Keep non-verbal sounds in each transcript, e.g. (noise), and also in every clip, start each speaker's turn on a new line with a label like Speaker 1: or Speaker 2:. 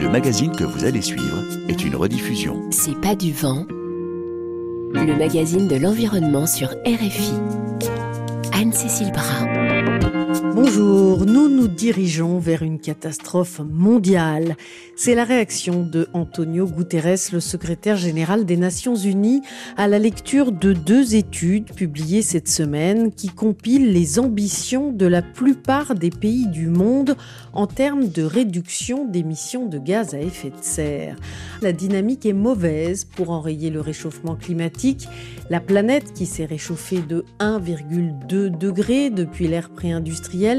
Speaker 1: Le magazine que vous allez suivre est une rediffusion.
Speaker 2: C'est pas du vent. Le magazine de l'environnement sur RFI. Anne-Cécile Brun.
Speaker 3: Bonjour, nous nous dirigeons vers une catastrophe mondiale. C'est la réaction de Antonio Guterres, le secrétaire général des Nations Unies, à la lecture de deux études publiées cette semaine qui compilent les ambitions de la plupart des pays du monde en termes de réduction d'émissions de gaz à effet de serre. La dynamique est mauvaise pour enrayer le réchauffement climatique. La planète qui s'est réchauffée de 1,2 degré depuis l'ère préindustrielle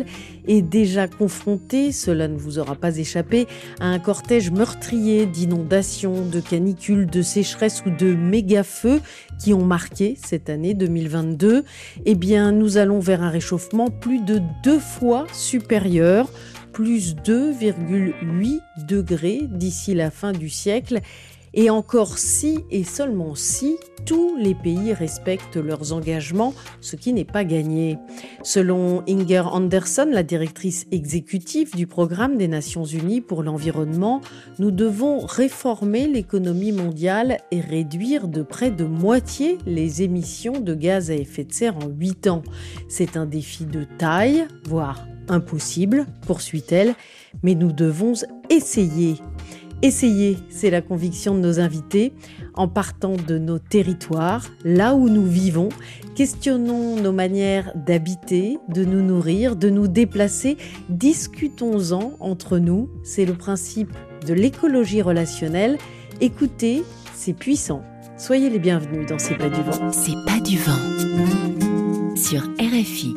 Speaker 3: est déjà confronté, cela ne vous aura pas échappé, à un cortège meurtrier d'inondations, de canicules, de sécheresses ou de méga-feux qui ont marqué cette année 2022, eh bien, nous allons vers un réchauffement plus de deux fois supérieur, plus 2,8 degrés d'ici la fin du siècle. Et encore si et seulement si tous les pays respectent leurs engagements, ce qui n'est pas gagné. Selon Inger Anderson, la directrice exécutive du programme des Nations Unies pour l'environnement, nous devons réformer l'économie mondiale et réduire de près de moitié les émissions de gaz à effet de serre en 8 ans. C'est un défi de taille, voire impossible, poursuit-elle, mais nous devons essayer. Essayer, c'est la conviction de nos invités. En partant de nos territoires, là où nous vivons, questionnons nos manières d'habiter, de nous nourrir, de nous déplacer, discutons-en entre nous. C'est le principe de l'écologie relationnelle. Écoutez, c'est puissant. Soyez les bienvenus dans C'est pas du vent.
Speaker 2: C'est pas du vent. Sur RFI.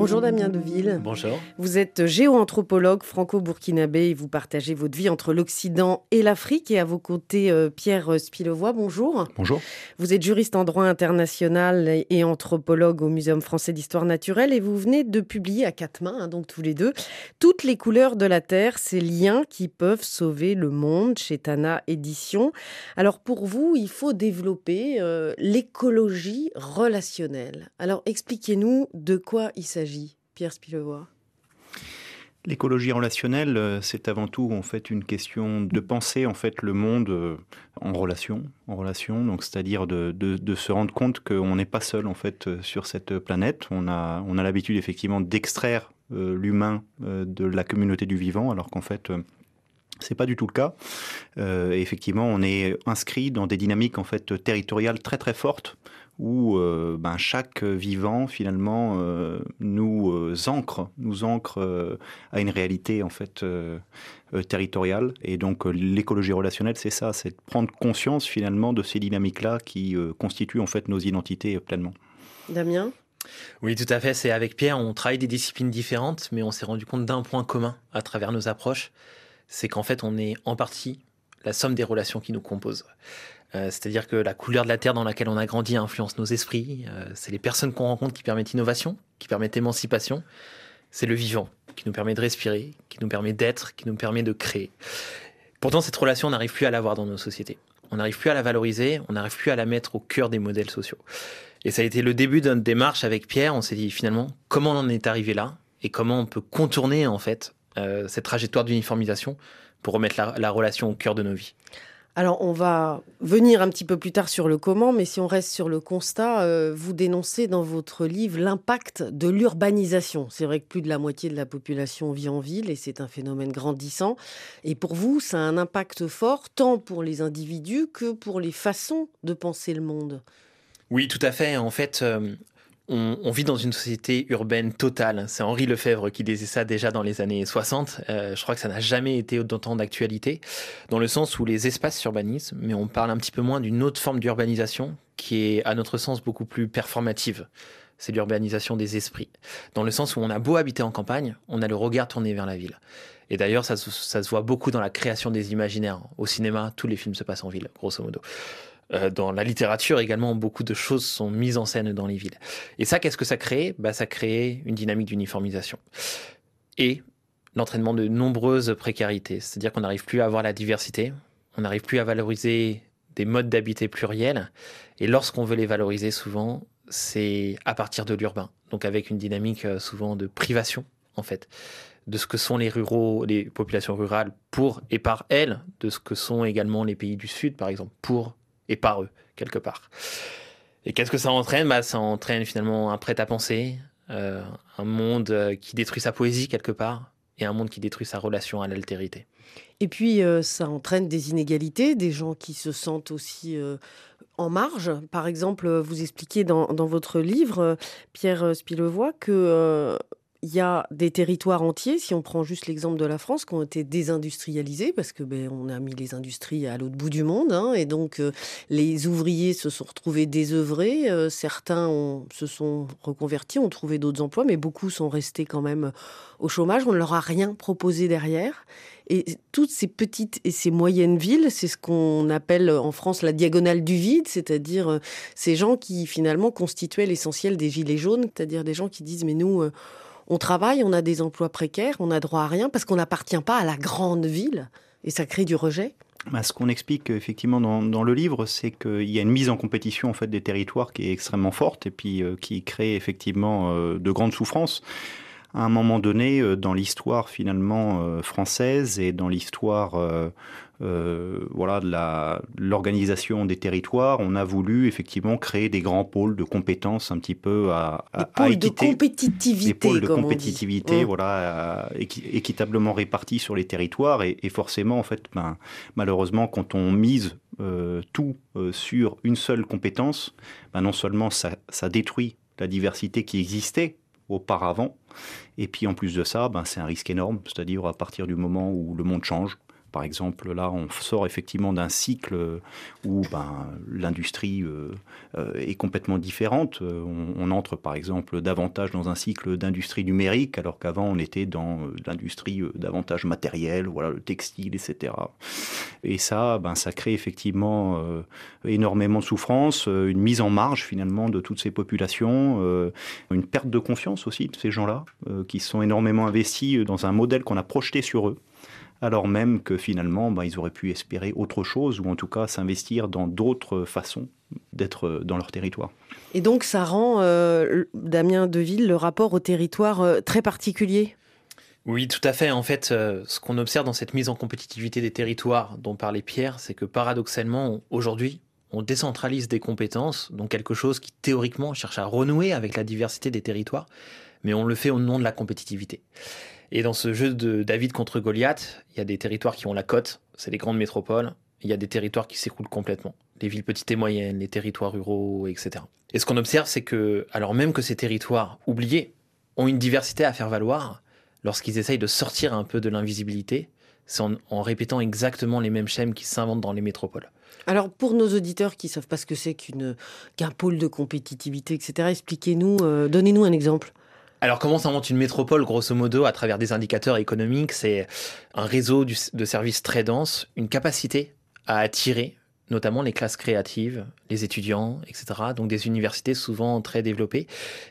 Speaker 3: Bonjour Damien Deville.
Speaker 4: Bonjour.
Speaker 3: Vous êtes géoanthropologue franco-burkinabé et vous partagez votre vie entre l'Occident et l'Afrique. Et à vos côtés, euh, Pierre Spilevoix, bonjour.
Speaker 4: Bonjour.
Speaker 3: Vous êtes juriste en droit international et anthropologue au Muséum français d'histoire naturelle et vous venez de publier à quatre mains, hein, donc tous les deux, Toutes les couleurs de la Terre, ces liens qui peuvent sauver le monde chez Tana Édition. Alors pour vous, il faut développer euh, l'écologie relationnelle. Alors expliquez-nous de quoi il s'agit. Pierre
Speaker 4: L'écologie relationnelle, euh, c'est avant tout en fait une question de penser en fait le monde euh, en relation, en relation. Donc c'est-à-dire de, se rendre compte qu'on n'est pas seul en fait euh, sur cette planète. On a on a l'habitude effectivement d'extraire l'humain de la communauté du vivant, alors qu'en fait c'est pas du tout le cas. effectivement, on est inscrit dans des dynamiques en fait territoriales très très fortes où euh, ben, chaque vivant finalement euh, nous euh, ancre, nous ancre à une réalité en fait territoriale. Et donc l'écologie relationnelle, c'est ça, c'est de prendre conscience finalement de ces dynamiques-là qui constituent en fait nos identités pleinement.
Speaker 3: Damien?
Speaker 5: Oui, tout à fait. C'est avec Pierre, on travaille des disciplines différentes, mais on s'est rendu compte d'un point commun à travers nos approches, c'est qu'en fait, on est en partie la somme des relations qui nous composent. Euh, c'est-à-dire que la couleur de la terre dans laquelle on a grandi influence nos esprits. Euh, c'est les personnes qu'on rencontre qui permettent innovation, qui permettent émancipation. C'est le vivant qui nous permet de respirer, qui nous permet d'être, qui nous permet de créer. Pourtant, cette relation, on n'arrive plus à l'avoir dans nos sociétés. On n'arrive plus à la valoriser, on n'arrive plus à la mettre au cœur des modèles sociaux. Et ça a été le début d'une démarche avec Pierre. On s'est dit finalement comment on en est arrivé là et comment on peut contourner en fait euh, cette trajectoire d'uniformisation pour remettre la relation au cœur de nos vies.
Speaker 3: Alors, on va venir un petit peu plus tard sur le comment, mais si on reste sur le constat, euh, vous dénoncez dans votre livre l'impact de l'urbanisation. C'est vrai que plus de la moitié de la population vit en ville et c'est un phénomène grandissant. Et pour vous, ça a un impact fort, tant pour les individus que pour les façons de penser le monde.
Speaker 5: Oui, tout à fait. En fait, euh, on, vit dans une société urbaine totale. C'est Henri Lefebvre qui disait ça déjà dans les années 60. Euh, je crois que ça n'a jamais été d'autant d'actualité, dans le sens où les espaces s'urbanisent, mais on parle un petit peu moins d'une autre forme d'urbanisation qui est, à notre sens, beaucoup plus performative. C'est l'urbanisation des esprits. Dans le sens où on a beau habiter en campagne, on a le regard tourné vers la ville. Et d'ailleurs, ça se voit beaucoup dans la création des imaginaires. Au cinéma, tous les films se passent en ville, grosso modo. Euh, dans la littérature également, beaucoup de choses sont mises en scène dans les villes. Et ça, qu'est-ce que ça crée? Bah, Ça crée une dynamique d'uniformisation. Et l'entraînement de nombreuses précarités. C'est-à-dire qu'on n'arrive plus à avoir la diversité, on n'arrive plus à valoriser des modes d'habiter pluriels. Et lorsqu'on veut les valoriser, souvent, c'est à partir de l'urbain. Donc avec une dynamique euh, souvent de privation, en fait. de ce que sont les ruraux, les populations rurales pour et par elles, de ce que sont également les pays du Sud, par exemple, pour et par eux, quelque part. Et qu'est-ce que ça entraîne? Bah, Ça entraîne finalement un prêt-à-penser, euh, un monde euh, qui détruit sa poésie quelque part, et un monde qui détruit sa relation à l'altérité.
Speaker 3: Et puis, euh, ça entraîne des inégalités, des gens qui se sentent aussi en marge. Par exemple, vous expliquez dans, dans votre livre, Pierre Spilevoix, que il y a des territoires entiers, si on prend juste l'exemple de la France, qui ont été désindustrialisés parce que ben, on a mis les industries à l'autre bout du monde, hein, et donc euh, les ouvriers se sont retrouvés désœuvrés. Euh, certains se sont reconvertis, ont trouvé d'autres emplois, mais beaucoup sont restés quand même au chômage. On ne leur a rien proposé derrière. Et toutes ces petites et ces moyennes villes, c'est ce qu'on appelle en France la diagonale du vide, c'est-à-dire euh, ces gens qui finalement constituaient l'essentiel des gilets jaunes, c'est-à-dire des gens qui disent mais nous on travaille, on a des emplois précaires, on a droit à rien parce qu'on n'appartient pas à la grande ville et ça crée du rejet.
Speaker 4: Bah, ce qu'on explique effectivement dans, le livre, c'est qu'il y a une mise en compétition en fait des territoires qui est extrêmement forte et puis euh, qui crée effectivement euh, de grandes souffrances à un moment donné euh, dans l'histoire finalement française et dans l'histoire euh, voilà, de l'organisation des territoires, on a voulu effectivement créer des grands pôles de compétences un petit peu à,
Speaker 3: à, des pôles de compétitivité,
Speaker 4: des pôles de compétitivité, voilà, équitablement répartis sur les territoires et, forcément en fait, ben, malheureusement, quand on mise euh, tout euh, sur une seule compétence, ben, non seulement ça, ça détruit la diversité qui existait auparavant. Et puis en plus de ça, ben, c'est un risque énorme, c'est-à-dire à partir du moment où le monde change, par exemple, là, on sort effectivement d'un cycle où ben, l'industrie euh, euh, est complètement différente. On, entre, par exemple, davantage dans un cycle d'industrie numérique, alors qu'avant, on était dans euh, l'industrie davantage matérielle, voilà, le textile, etc. Et ça, ben, ça crée effectivement énormément de souffrance, une mise en marge finalement de toutes ces populations, une perte de confiance aussi de ces gens-là, qui sont énormément investis dans un modèle qu'on a projeté sur eux alors même que finalement, bah, ils auraient pu espérer autre chose, ou en tout cas s'investir dans d'autres façons d'être euh, dans leur territoire.
Speaker 3: Et donc ça rend, euh, Damien Deville, le rapport au territoire euh, très particulier?
Speaker 5: Oui, tout à fait. En fait, ce qu'on observe dans cette mise en compétitivité des territoires dont parlait Pierre, c'est que paradoxalement, aujourd'hui, on décentralise des compétences, donc quelque chose qui théoriquement cherche à renouer avec la diversité des territoires, mais on le fait au nom de la compétitivité. Et dans ce jeu de David contre Goliath, il y a des territoires qui ont la cote, c'est les grandes métropoles. Il y a des territoires qui s'écroulent complètement. Les villes petites et moyennes, les territoires ruraux, etc. Et ce qu'on observe, c'est que, alors même que ces territoires oubliés ont une diversité à faire valoir, lorsqu'ils essayent de sortir un peu de l'invisibilité, c'est en, répétant exactement les mêmes schèmes qui s'inventent dans les métropoles.
Speaker 3: Alors pour nos auditeurs qui ne savent pas ce que c'est qu'un pôle de compétitivité, etc., expliquez-nous, euh, donnez-nous un exemple.
Speaker 5: Alors comment s'invente une métropole grosso modo à travers des indicateurs économiques? C'est un réseau de services très dense, une capacité à attirer notamment les classes créatives, les étudiants, etc. Donc des universités souvent très développées.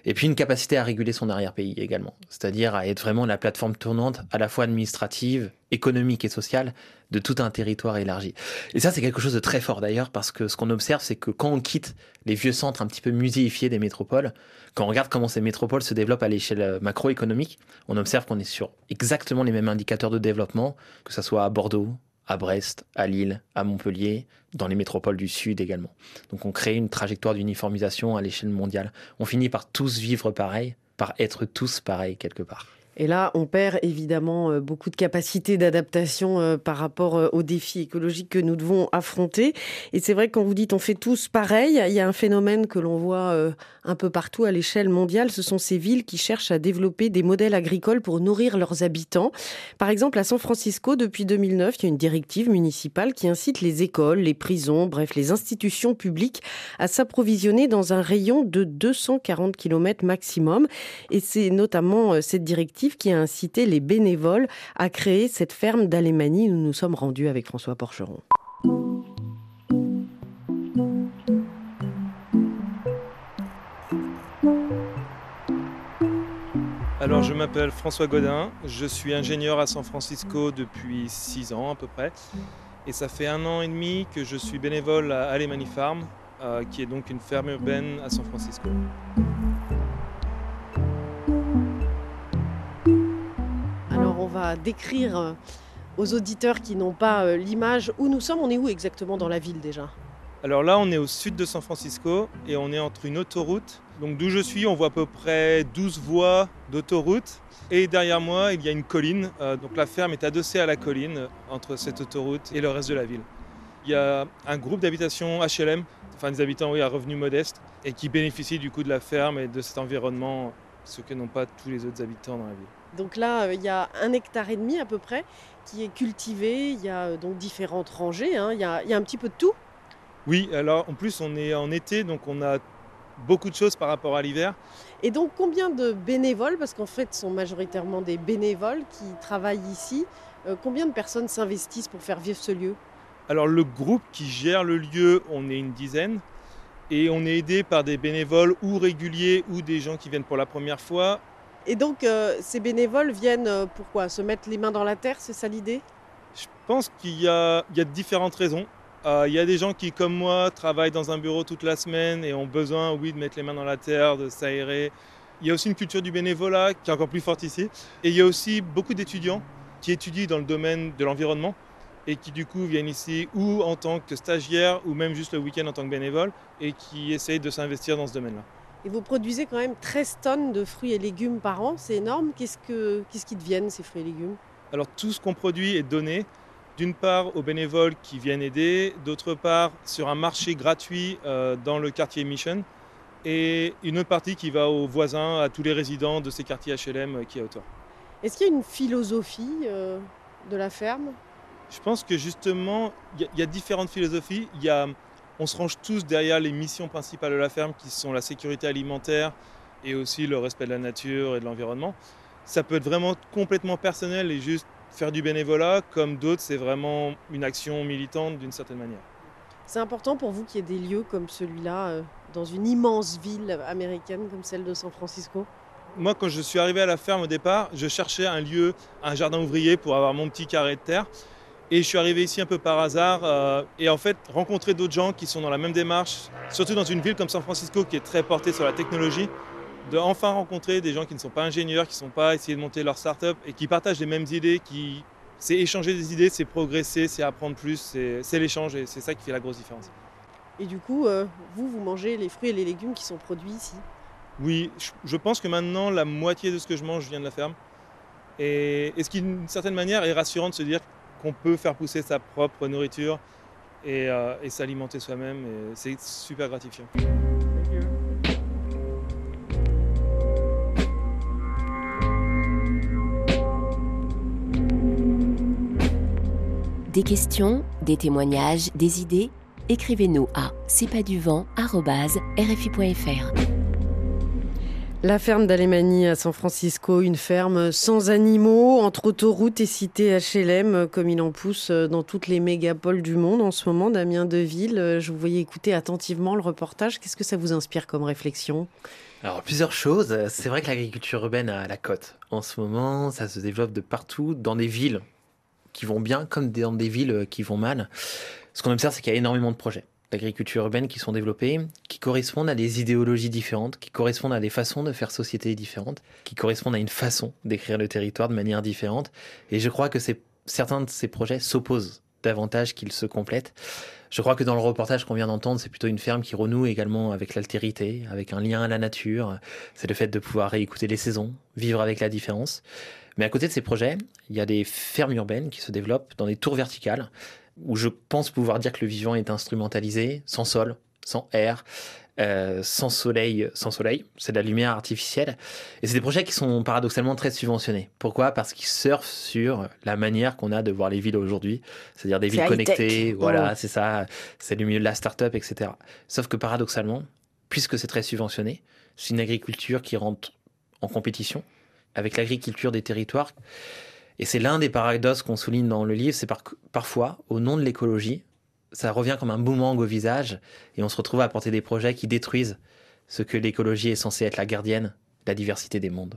Speaker 5: Et puis une capacité à réguler son arrière-pays également. C'est-à-dire à être vraiment la plateforme tournante à la fois administrative, économique et sociale de tout un territoire élargi. Et ça, c'est quelque chose de très fort d'ailleurs, parce que ce qu'on observe, c'est que quand on quitte les vieux centres un petit peu muséifiés des métropoles, quand on regarde comment ces métropoles se développent à l'échelle macroéconomique, on observe qu'on est sur exactement les mêmes indicateurs de développement, que ce soit à Bordeaux, à Brest, à Lille, à Montpellier, dans les métropoles du Sud également. Donc on crée une trajectoire d'uniformisation à l'échelle mondiale. On finit par tous vivre pareil, par être tous pareils quelque part.
Speaker 3: Et là, on perd évidemment euh, beaucoup de capacités d'adaptation euh, par rapport euh, aux défis écologiques que nous devons affronter. Et c'est vrai que quand vous dites on fait tous pareil, il y a un phénomène que l'on voit un peu partout à l'échelle mondiale. Ce sont ces villes qui cherchent à développer des modèles agricoles pour nourrir leurs habitants. Par exemple, à San Francisco, depuis 2009, il y a une directive municipale qui incite les écoles, les prisons, bref, les institutions publiques à s'approvisionner dans un rayon de 240 km maximum. Et c'est notamment cette directive qui a incité les bénévoles à créer cette ferme d'Alémanie où nous nous sommes rendus avec François Porcheron.
Speaker 6: Alors je m'appelle François Godin, je suis ingénieur à San Francisco depuis 6 ans à peu près. Et ça fait un an et demi que je suis bénévole à Alemany Farm, euh, qui est donc une ferme urbaine à San Francisco.
Speaker 3: À décrire euh, aux auditeurs qui n'ont pas euh, l'image où nous sommes. On est où exactement dans la ville déjà?
Speaker 6: Alors là, on est au sud de San Francisco et on est entre une autoroute. Donc d'où je suis, on voit à peu près 12 voies d'autoroute. Et derrière moi, il y a une colline. Euh, donc la ferme est adossée à la colline entre cette autoroute et le reste de la ville. Il y a un groupe d'habitations HLM, enfin des habitants oui, à revenus modestes, et qui bénéficient du coup de la ferme et de cet environnement, ce que n'ont pas tous les autres habitants dans la ville.
Speaker 3: Donc là, euh, il y a un hectare et demi à peu près qui est cultivé. Il y a euh, donc différentes rangées. hein. Il, y a, il y a un petit peu de tout.
Speaker 6: Oui, alors en plus on est en été, donc on a beaucoup de choses par rapport à l'hiver.
Speaker 3: Et donc combien de bénévoles, parce qu'en fait ce sont majoritairement des bénévoles qui travaillent ici, euh, combien de personnes s'investissent pour faire vivre ce lieu?
Speaker 6: Alors le groupe qui gère le lieu, on est une dizaine. Et on est aidé par des bénévoles ou réguliers ou des gens qui viennent pour la première fois.
Speaker 3: Et donc euh, ces bénévoles viennent euh, pourquoi Se mettre les mains dans la terre, c'est ça l'idée?
Speaker 6: Je pense qu'il y a, différentes raisons. Euh, il y a des gens qui, comme moi, travaillent dans un bureau toute la semaine et ont besoin, oui, de mettre les mains dans la terre, de s'aérer. Il y a aussi une culture du bénévolat qui est encore plus forte ici. Et il y a aussi beaucoup d'étudiants qui étudient dans le domaine de l'environnement et qui du coup viennent ici ou en tant que stagiaires ou même juste le week-end en tant que bénévole et qui essayent de s'investir dans ce domaine-là.
Speaker 3: Et vous produisez quand même 13 tonnes de fruits et légumes par an, c'est énorme. Qu'est-ce, que, qu'est-ce qui deviennent ces fruits et légumes?
Speaker 6: Alors tout ce qu'on produit est donné d'une part aux bénévoles qui viennent aider, d'autre part sur un marché gratuit euh, dans le quartier Mission et une autre partie qui va aux voisins, à tous les résidents de ces quartiers HLM euh, qui est autour.
Speaker 3: Est-ce qu'il y a une philosophie euh, de la ferme?
Speaker 6: Je pense que justement, il y, y a différentes philosophies. Il y a, on se range tous derrière les missions principales de la ferme qui sont la sécurité alimentaire et aussi le respect de la nature et de l'environnement. Ça peut être vraiment complètement personnel et juste faire du bénévolat, comme d'autres, c'est vraiment une action militante d'une certaine manière.
Speaker 3: C'est important pour vous qu'il y ait des lieux comme celui-là euh, dans une immense ville américaine comme celle de San Francisco?
Speaker 6: Moi, quand je suis arrivé à la ferme au départ, je cherchais un lieu, un jardin ouvrier pour avoir mon petit carré de terre. Et je suis arrivé ici un peu par hasard. euh, et en fait, rencontrer d'autres gens qui sont dans la même démarche, surtout dans une ville comme San Francisco qui est très portée sur la technologie, de enfin rencontrer des gens qui ne sont pas ingénieurs, qui ne sont pas essayés de monter leur start-up et qui partagent les mêmes idées, qui c'est échanger des idées, c'est progresser, c'est apprendre plus, c'est l'échange et c'est ça qui fait la grosse différence.
Speaker 3: Et du coup, euh, vous, vous mangez les fruits et les légumes qui sont produits ici?
Speaker 6: Oui, je- je pense que maintenant la moitié de ce que je mange vient de la ferme. Et, et ce qui, d'une certaine manière, est rassurant de se dire qu'on peut faire pousser sa propre nourriture et, euh, et s'alimenter soi-même. et C'est super gratifiant.
Speaker 2: Des questions, des témoignages, des idées Écrivez-nous à c'est pas du.
Speaker 3: La ferme d'Alemanie à San Francisco, une ferme sans animaux, entre autoroutes et cités HLM, comme il en pousse dans toutes les mégapoles du monde en ce moment. Damien Deville, je vous voyais écouter attentivement le reportage. Qu'est-ce que ça vous inspire comme réflexion?
Speaker 5: Alors, plusieurs choses. C'est vrai que l'agriculture urbaine a la cote. En ce moment, ça se développe de partout, dans des villes qui vont bien, comme dans des villes qui vont mal. Ce qu'on observe, c'est qu'il y a énormément de projets d'agriculture urbaine qui sont développés, qui correspondent à des idéologies différentes, qui correspondent à des façons de faire société différentes, qui correspondent à une façon d'écrire le territoire de manière différente. Et je crois que certains de ces projets s'opposent davantage qu'ils se complètent. Je crois que dans le reportage qu'on vient d'entendre, c'est plutôt une ferme qui renoue également avec l'altérité, avec un lien à la nature. C'est le fait de pouvoir réécouter les saisons, vivre avec la différence. Mais à côté de ces projets, il y a des fermes urbaines qui se développent dans des tours verticales, où je pense pouvoir dire que le vivant est instrumentalisé, sans sol, sans air, euh, sans soleil, sans soleil, c'est de la lumière artificielle. Et c'est des projets qui sont paradoxalement très subventionnés. Pourquoi? Parce qu'ils surfent sur la manière qu'on a de voir les villes aujourd'hui, c'est-à-dire des villes connectées,
Speaker 3: Oh.
Speaker 5: voilà, c'est ça, c'est le milieu de la start-up, etc. Sauf que paradoxalement, puisque c'est très subventionné, c'est une agriculture qui rentre en compétition avec l'agriculture des territoires. Et c'est l'un des paradoxes qu'on souligne dans le livre, c'est par- parfois, au nom de l'écologie, ça revient comme un boomerang au visage, et on se retrouve à porter des projets qui détruisent ce que l'écologie est censée être la gardienne la diversité des mondes.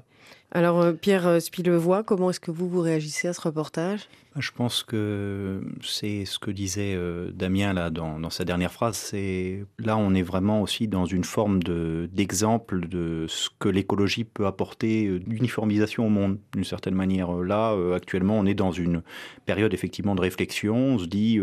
Speaker 7: Alors euh, Pierre Spilevoix, comment est-ce que vous vous réagissez à ce reportage?
Speaker 4: Je pense que c'est ce que disait euh, Damien là dans, sa dernière phrase. C'est là on est vraiment aussi dans une forme d'exemple de, ce que l'écologie peut apporter euh, d'uniformisation au monde d'une certaine manière. Là actuellement on est dans une période effectivement de réflexion. On se dit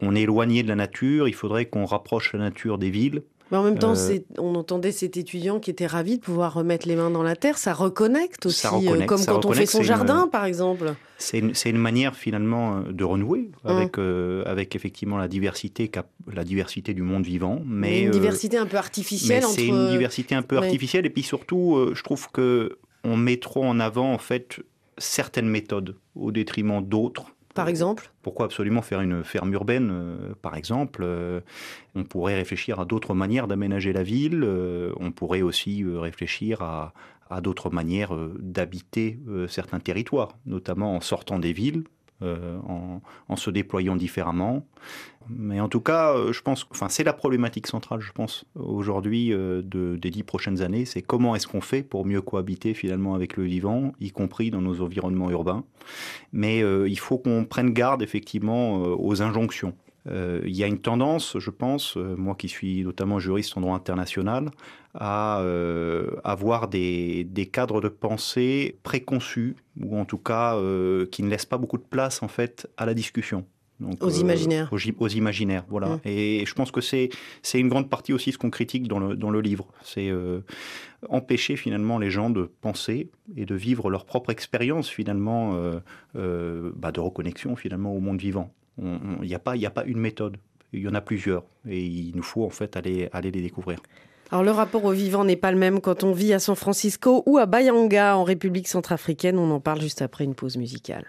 Speaker 4: on est éloigné de la nature, il faudrait qu'on rapproche la nature des villes.
Speaker 7: Mais en même temps, euh, on entendait cet étudiant qui était ravi de pouvoir remettre les mains dans la terre. Ça reconnecte aussi, euh, comme quand on fait son jardin, par exemple.
Speaker 4: C'est une, manière finalement euh, de renouer mmh. avec, avec effectivement la diversité, la diversité du monde vivant. Mais,
Speaker 7: une diversité un peu artificielle.
Speaker 4: C'est une diversité un peu artificielle. Et puis surtout, je trouve que on met trop en avant en fait certaines méthodes au détriment d'autres
Speaker 7: par exemple
Speaker 4: Pourquoi absolument faire une ferme urbaine, euh, par exemple euh, On pourrait réfléchir à d'autres manières d'aménager la ville. Euh, on pourrait aussi réfléchir à, d'autres manières d'habiter certains territoires, notamment en sortant des villes, en, en, se déployant différemment. Mais en tout cas, euh, je pense, enfin, c'est la problématique centrale, je pense, aujourd'hui euh, de, des dix prochaines années. C'est comment est-ce qu'on fait pour mieux cohabiter finalement avec le vivant, y compris dans nos environnements urbains. Mais euh, il faut qu'on prenne garde effectivement aux injonctions. Il y a une tendance, je pense, moi qui suis notamment juriste en droit international, à avoir des, des, cadres de pensée préconçus, ou en tout cas qui ne laissent pas beaucoup de place en fait à la discussion
Speaker 7: aux euh, imaginaires.
Speaker 4: Aux, imaginaires, voilà. Mmh. Et je pense que c'est c'est une grande partie aussi ce qu'on critique dans le, dans le livre. C'est euh, empêcher finalement les gens de penser et de vivre leur propre expérience finalement euh, bah, de reconnexion finalement au monde vivant. Il n'y a, pas, a pas une méthode, il y en a plusieurs. Et il nous faut en fait aller, aller les découvrir.
Speaker 7: Alors le rapport au vivant n'est pas le même quand on vit à San Francisco ou à Bayanga en République centrafricaine. On en parle juste après une pause musicale.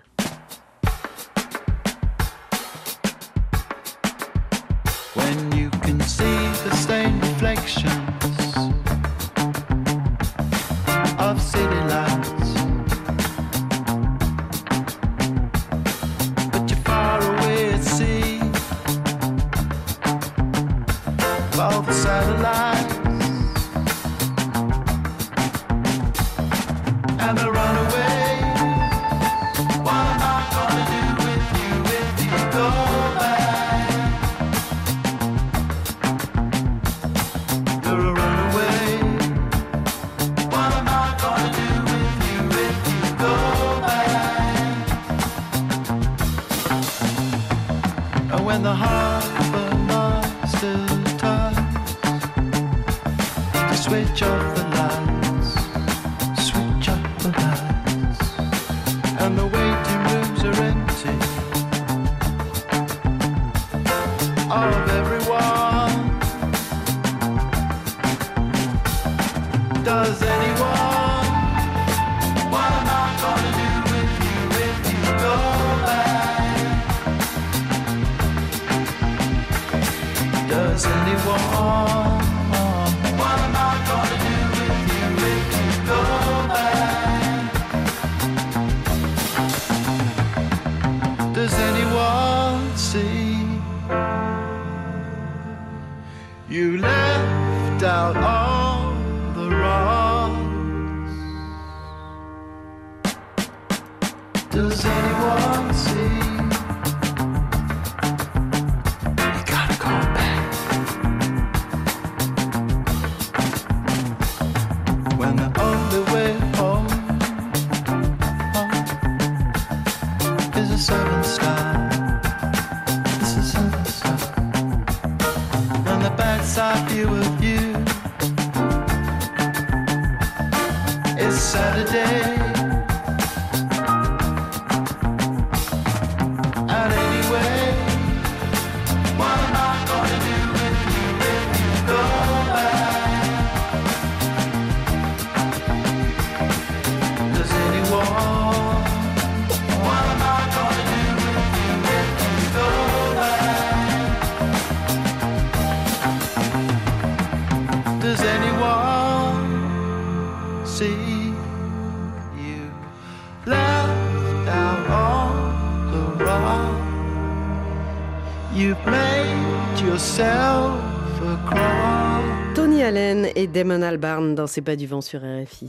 Speaker 3: Damon Albarn dans C'est pas du vent sur RFI.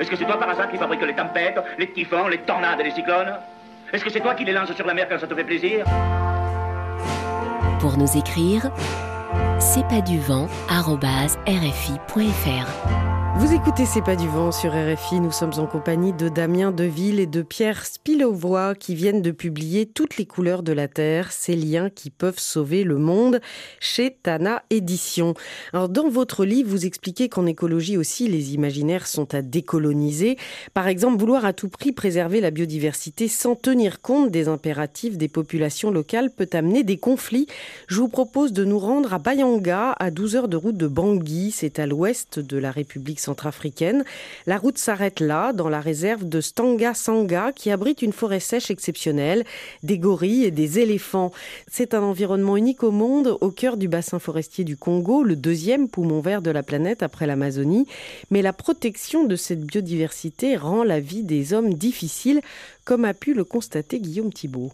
Speaker 8: Est-ce que c'est toi par hasard qui fabrique les tempêtes, les typhons, les tornades et les cyclones? Est-ce que c'est toi qui les lances sur la mer quand ça te fait plaisir?
Speaker 2: Pour nous écrire, c'est pas du vent rfi.fr.
Speaker 3: Vous écoutez C'est pas du vent sur RFI. Nous sommes en compagnie de Damien Deville et de Pierre Spilovois qui viennent de publier Toutes les couleurs de la Terre, ces liens qui peuvent sauver le monde chez Tana Édition. Alors, dans votre livre, vous expliquez qu'en écologie aussi, les imaginaires sont à décoloniser. Par exemple, vouloir à tout prix préserver la biodiversité sans tenir compte des impératifs des populations locales peut amener des conflits. Je vous propose de nous rendre à Bayanga, à 12 heures de route de Bangui. C'est à l'ouest de la République centrafricaine. La route s'arrête là, dans la réserve de Stanga-Sanga, qui abrite une forêt sèche exceptionnelle, des gorilles et des éléphants. C'est un environnement unique au monde, au cœur du bassin forestier du Congo, le deuxième poumon vert de la planète après l'Amazonie. Mais la protection de cette biodiversité rend la vie des hommes difficile, comme a pu le constater Guillaume Thibault.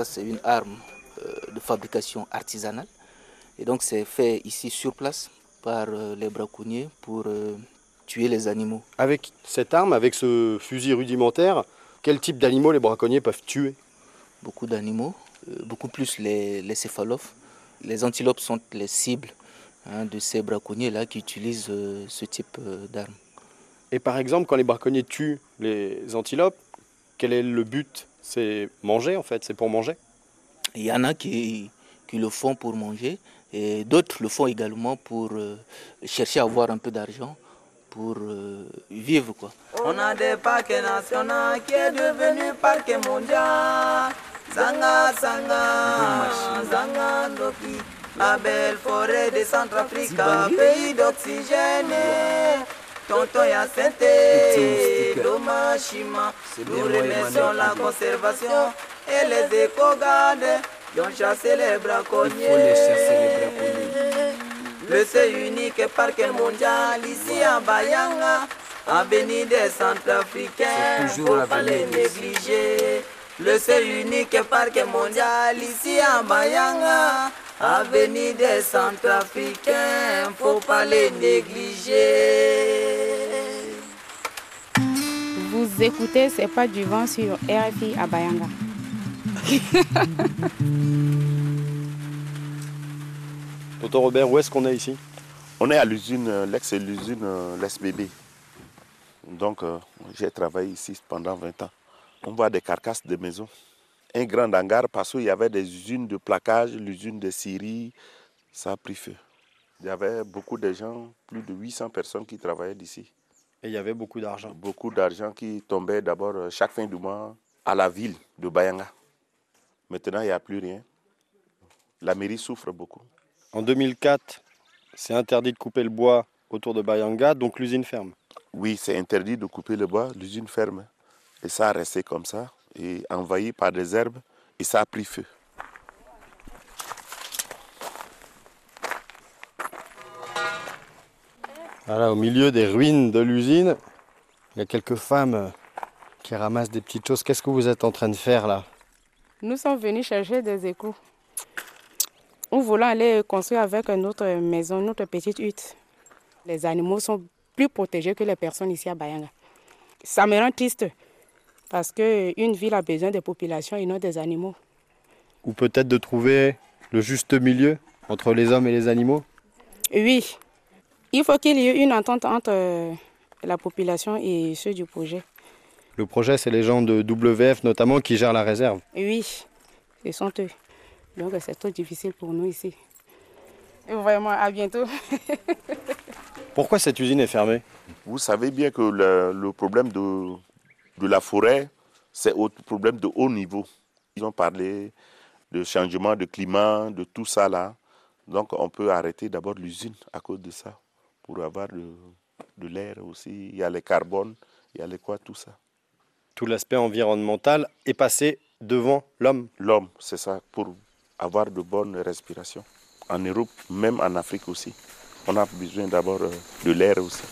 Speaker 9: Ça, c'est une arme euh, de fabrication artisanale. Et donc, c'est fait ici sur place par euh, les braconniers pour euh, tuer les animaux.
Speaker 10: Avec cette arme, avec ce fusil rudimentaire, quel type d'animaux les braconniers peuvent tuer?
Speaker 9: Beaucoup d'animaux, beaucoup plus les, les céphalophes. Les antilopes sont les cibles hein, de ces braconniers-là qui utilisent ce type d'arme.
Speaker 10: Et par exemple, quand les braconniers tuent les antilopes, quel est le but? C'est manger en fait, c'est pour manger?
Speaker 9: Il y en a qui, qui le font pour manger et d'autres le font également pour euh, chercher à avoir un peu d'argent pour euh, vivre quoi.
Speaker 11: On a des parcs nationaux qui est devenu parc mondial. Zanga Zanga, Zanga la belle forêt de Centrafrique, pays d'oxygène. Tonton Yacente, Domashima, nous remercions la conservation. Et les éco-gardes qui ont chassé les braconniers. Le seul unique parc mondial ici à Bayanga, avenue des Centrafricains, faut pas les négliger. Le seul unique parc mondial ici à Bayanga, avenue des Centrafricains, faut pas les négliger.
Speaker 12: Vous écoutez C'est pas du vent sur RFI à Bayanga. (laughs)
Speaker 10: Tonton Robert, où est-ce qu'on est ici?
Speaker 13: On est à l'usine, euh, l'ex-usine euh, l'SBB. Donc euh, j'ai travaillé ici pendant 20 ans. On voit des carcasses de maisons. Un grand hangar parce qu'il y avait des usines de plaquage, l'usine de Syrie, ça a pris feu. Il y avait beaucoup de gens, plus de 800 personnes qui travaillaient d'ici.
Speaker 10: Et il y avait beaucoup d'argent.
Speaker 13: Beaucoup d'argent qui tombait d'abord chaque fin du mois à la ville de Bayanga. Maintenant, il n'y a plus rien. La mairie souffre beaucoup.
Speaker 10: En 2004, c'est interdit de couper le bois autour de Bayanga, donc l'usine ferme.
Speaker 13: Oui, c'est interdit de couper le bois, l'usine ferme. Et ça a resté comme ça, et envahi par des herbes, et ça a pris feu.
Speaker 10: Voilà, au milieu des ruines de l'usine, il y a quelques femmes qui ramassent des petites choses. Qu'est-ce que vous êtes en train de faire là?
Speaker 12: Nous sommes venus chercher des écrous. Nous voulons aller construire avec notre maison, notre petite hutte. Les animaux sont plus protégés que les personnes ici à Bayanga. Ça me rend triste parce qu'une ville a besoin des populations et non des animaux.
Speaker 10: Ou peut-être de trouver le juste milieu entre les hommes et les animaux
Speaker 12: Oui, il faut qu'il y ait une entente entre euh, la population et ceux du projet.
Speaker 10: Le projet, c'est les gens de WF notamment qui gèrent la réserve.
Speaker 12: Oui, ce sont eux. Donc c'est trop difficile pour nous ici. Et vraiment, à bientôt. (laughs)
Speaker 10: Pourquoi cette usine est fermée?
Speaker 13: Vous savez bien que le, problème de, de la forêt, c'est un problème de haut niveau. Ils ont parlé de changement de climat, de tout ça là. Donc on peut arrêter d'abord l'usine à cause de ça, pour avoir de, de l'air aussi. Il y a les carbones, il y a les quoi, tout ça.
Speaker 10: Tout l'aspect environnemental est passé devant l'homme.
Speaker 13: L'homme, c'est ça, pour avoir de bonnes respirations. En Europe, même en Afrique aussi, on a besoin d'abord euh, de l'air aussi.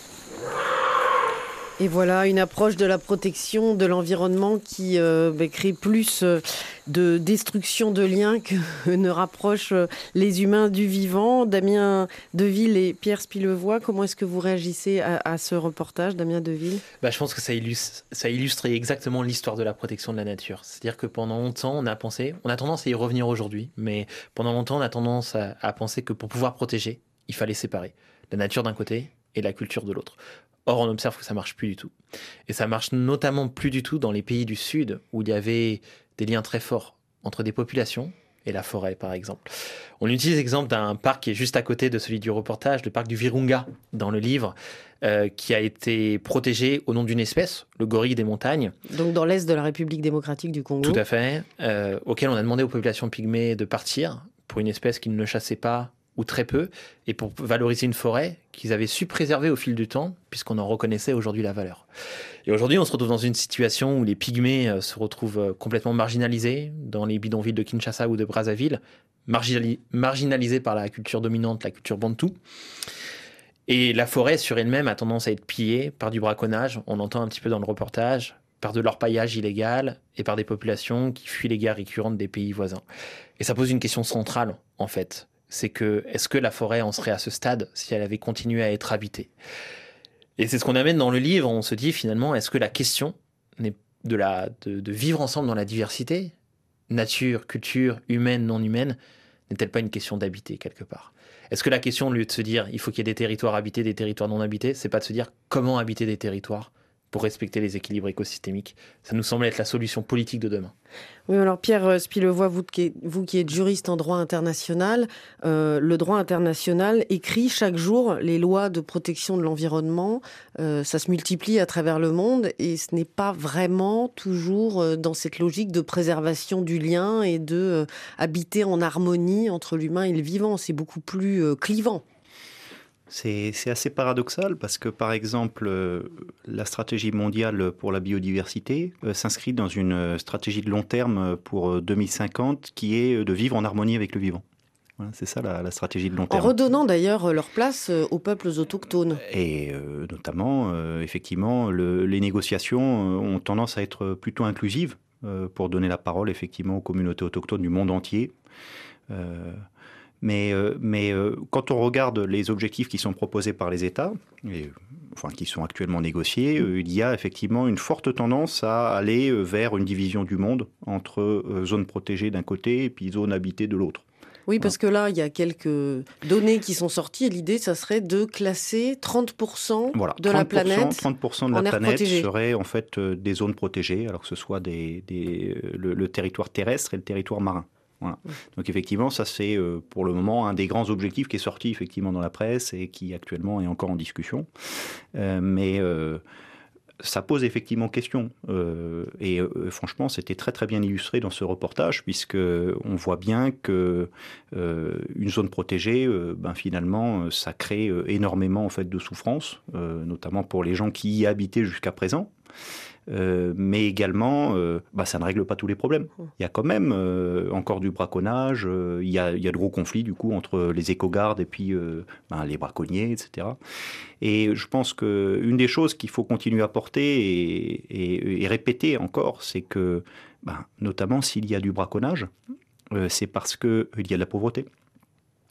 Speaker 3: Et voilà une approche de la protection de l'environnement qui euh, bah, crée plus euh, de destruction de liens que (laughs) ne rapproche euh, les humains du vivant. Damien Deville et Pierre Spilevoix, comment est-ce que vous réagissez à, ce reportage, Damien Deville?
Speaker 5: Bah, Je pense que ça illustre, ça illustre exactement l'histoire de la protection de la nature. C'est-à-dire que pendant longtemps, on a pensé, on a tendance à y revenir aujourd'hui, mais pendant longtemps, on a tendance à penser que pour pouvoir protéger, il fallait séparer la nature d'un côté et la culture de l'autre. Or, on observe que ça marche plus du tout. Et ça marche notamment plus du tout dans les pays du Sud, où il y avait des liens très forts entre des populations et la forêt, par exemple. On utilise l'exemple d'un parc qui est juste à côté de celui du reportage, le parc du Virunga, dans le livre, euh, qui a été protégé au nom d'une espèce, le gorille des montagnes.
Speaker 3: Donc dans l'est de la République démocratique du Congo.
Speaker 5: Tout à fait, euh, auquel on a demandé aux populations pygmées de partir pour une espèce qui ne chassait pas ou très peu, et pour valoriser une forêt qu'ils avaient su préserver au fil du temps, puisqu'on en reconnaissait aujourd'hui la valeur. Et aujourd'hui, on se retrouve dans une situation où les pygmées euh, se retrouvent euh, complètement marginalisés dans les bidonvilles de Kinshasa ou de Brazzaville, marginalisés par la culture dominante, la culture bantou. Et la forêt sur elle-même a tendance à être pillée par du braconnage, on entend un petit peu dans le reportage, par de l'orpaillage illégal et par des populations qui fuient les guerres récurrentes des pays voisins. Et ça pose une question centrale, en fait c'est que est-ce que la forêt en serait à ce stade si elle avait continué à être habitée? Et c'est ce qu'on amène dans le livre, on se dit finalement, est-ce que la question de, la, de, vivre ensemble dans la diversité, nature, culture, humaine, non humaine, n'est-elle pas une question d'habiter quelque part? Est-ce que la question, au lieu de se dire il faut qu'il y ait des territoires habités, des territoires non habités, c'est pas de se dire comment habiter des territoires pour respecter les équilibres écosystémiques. Ça nous semble être la solution politique de demain.
Speaker 3: Oui, alors Pierre vous qui, vous qui êtes juriste en droit international, euh, le droit international écrit chaque jour les lois de protection de l'environnement. Euh, ça se multiplie à travers le monde et ce n'est pas vraiment toujours euh, dans cette logique de préservation du lien et de habiter en harmonie entre l'humain et le vivant. C'est beaucoup plus clivant.
Speaker 4: C'est assez paradoxal parce que, par exemple, euh, la stratégie mondiale pour la biodiversité euh, s'inscrit dans une euh, stratégie de long terme pour 2050 qui est de vivre en harmonie avec le vivant. c'est ça la, stratégie de long terme.
Speaker 3: En redonnant d'ailleurs leur place aux peuples autochtones.
Speaker 4: Et notamment, effectivement, les négociations ont tendance à être plutôt inclusives pour donner la parole effectivement aux communautés autochtones du monde entier. Mais, euh, mais euh, quand on regarde les objectifs qui sont proposés par les États, et, enfin qui sont actuellement négociés, euh, il y a effectivement une forte tendance à aller vers une division du monde entre zones protégées d'un côté et puis zones habitées de l'autre.
Speaker 3: Oui, parce que là, il y a quelques données qui sont sorties et l'idée, ça serait de classer 30% de la planète
Speaker 4: 30% de la planète serait en fait des zones protégées, alors que ce soit des, le, territoire terrestre et le territoire marin. Donc effectivement, ça c'est euh, pour le moment un des grands objectifs qui est sorti effectivement dans la presse et qui actuellement est encore en discussion. Euh, mais euh, ça pose effectivement question. et franchement, c'était très très bien illustré dans ce reportage, puisque on voit bien que une zone protégée, ben finalement, ça crée énormément en fait de souffrance, notamment pour les gens qui y habitaient jusqu'à présent. Euh, mais également, euh, bah, ça ne règle pas tous les problèmes. Mmh. Il y a quand même euh, encore du braconnage, il, y a, il, y a, de gros conflits du coup entre les éco-gardes et puis ben, les braconniers, etc. Et je pense qu'une des choses qu'il faut continuer à porter et, et, répéter encore, c'est que, ben, notamment s'il y a du braconnage, c'est parce qu'il y a de la pauvreté.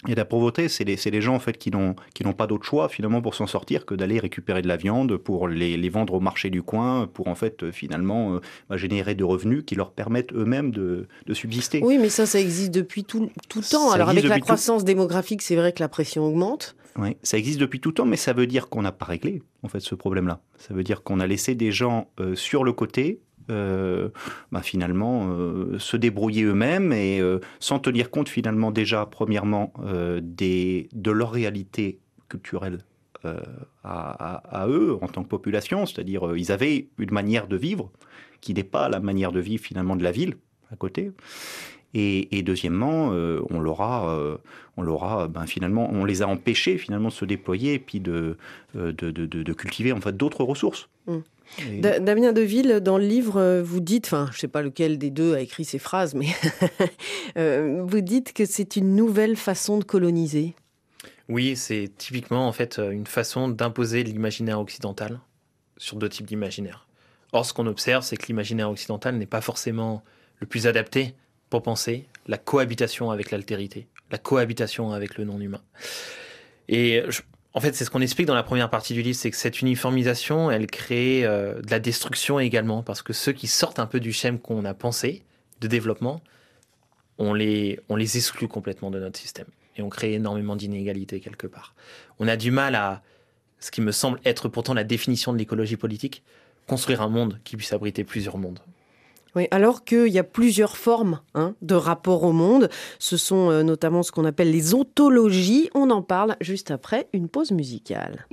Speaker 4: Et la pauvreté, c'est les, les, gens en fait qui n'ont qui n'ont pas d'autre choix finalement pour s'en sortir que d'aller récupérer de la viande pour les, les, vendre au marché du coin pour en fait euh, finalement euh, bah, générer de revenus qui leur permettent eux-mêmes de, de, subsister.
Speaker 3: Oui, mais ça, ça existe depuis tout, tout le temps. Alors avec la croissance démographique, c'est vrai que la pression augmente.
Speaker 4: Oui, ça existe depuis tout le temps, mais ça veut dire qu'on n'a pas réglé en fait ce problème-là. Ça veut dire qu'on a laissé des gens euh, sur le côté euh, bah, finalement euh, se débrouiller eux-mêmes et euh, sans tenir compte finalement déjà premièrement des, de leur réalité culturelle à, eux en tant que population, c'est-à-dire ils avaient une manière de vivre qui n'est pas la manière de vivre finalement de la ville à côté. Et, deuxièmement, on l'aura, on l'aura, ben finalement, on les a empêchés finalement de se déployer et puis de, de, cultiver en fait d'autres ressources.
Speaker 3: Damien Deville, dans le livre, euh, vous dites, enfin, je ne sais pas lequel des deux a écrit ces phrases, mais (laughs) euh, vous dites que c'est une nouvelle façon de coloniser.
Speaker 5: Oui, c'est typiquement en fait une façon d'imposer l'imaginaire occidental sur deux types d'imaginaire. Or, ce qu'on observe, c'est que l'imaginaire occidental n'est pas forcément le plus adapté pour penser la cohabitation avec l'altérité, la cohabitation avec le non-humain. Et en fait, c'est ce qu'on explique dans la première partie du livre, c'est que cette uniformisation, elle crée euh, de la destruction également, parce que ceux qui sortent un peu du schème qu'on a pensé de développement, on les, on les exclut complètement de notre système. Et on crée énormément d'inégalités quelque part. On a du mal à, ce qui me semble être pourtant la définition de l'écologie politique, construire un monde qui puisse abriter plusieurs mondes.
Speaker 3: Oui, alors qu'il y a plusieurs formes hein, de rapport au monde. Ce sont euh, notamment ce qu'on appelle les ontologies. On en parle juste après une pause musicale.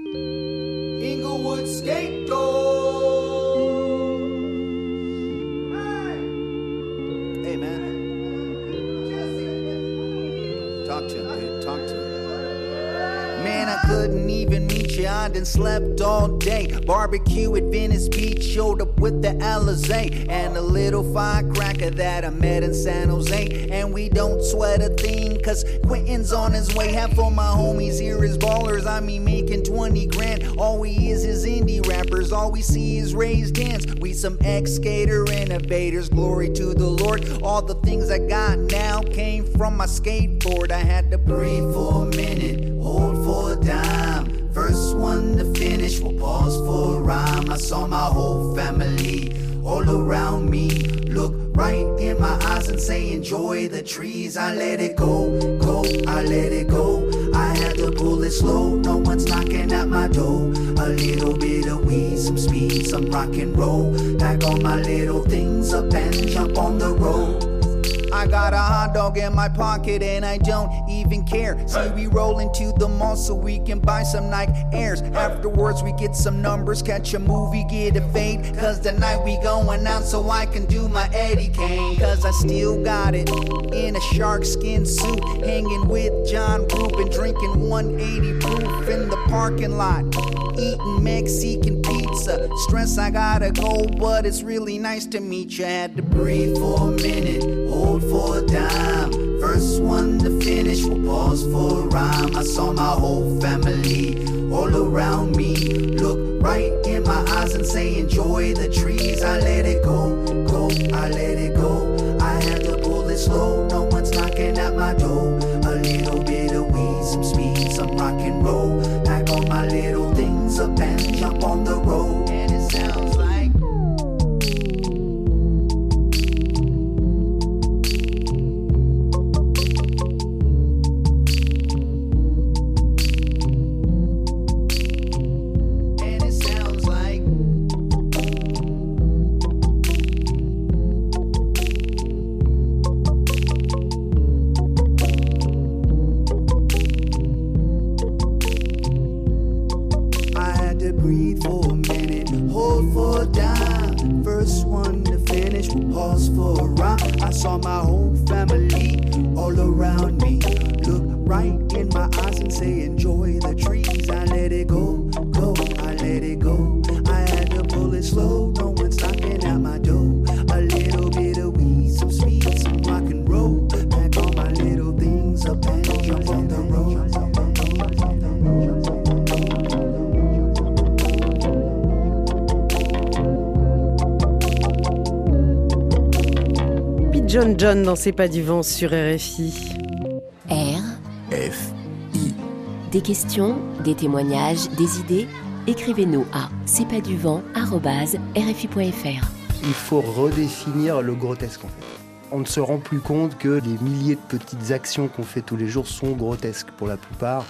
Speaker 14: couldn't even meet you. I done slept all day. Barbecue at Venice Beach, showed up with the Alizé and a little firecracker that I met in San Jose. And we don't sweat a thing, cause Quentin's on his way. Half of my homies here is ballers. I mean, making 20 grand. All we is is indie rappers. All we see is raised hands. We some ex skater innovators. Glory to the Lord. All the things I got now came from my skateboard. I had to breathe for a minute, hold for a dime. One to finish, we'll pause for a rhyme. I saw my whole family all around me. Look right in my eyes and say, Enjoy the trees. I let it go, go, I let it go. I had to pull it slow, no one's knocking at my door. A little bit of weed, some speed, some rock and roll. Pack all my little things up and jump on the road. I got a hot dog in my pocket and I don't even care. See, we roll into the mall so we can buy some Nike Airs. Afterwards, we get some numbers, catch a movie, get a fade. Cause tonight we going out so I can do my Eddie Kane. Cause I still got it in a shark skin suit. Hanging with John Rubin, drinking 180 proof in the parking lot. Eating Mexican pizza. Stress, I gotta go, but it's really nice to meet you. Had to breathe for a minute, hold for a dime. First one to finish, we'll pause for a rhyme. I saw my whole family all around me. Look right in my eyes and say, Enjoy the trees. I let it go, go, I let it go. I had to pull it slow,
Speaker 3: John John dans C'est pas du vent sur RFI.
Speaker 2: R.
Speaker 1: F.
Speaker 2: Des questions, des témoignages, des idées Écrivez-nous à c'est pas du vent rfi.fr.
Speaker 15: Il faut redéfinir le grotesque en fait. On ne se rend plus compte que les milliers de petites actions qu'on fait tous les jours sont grotesques pour la plupart.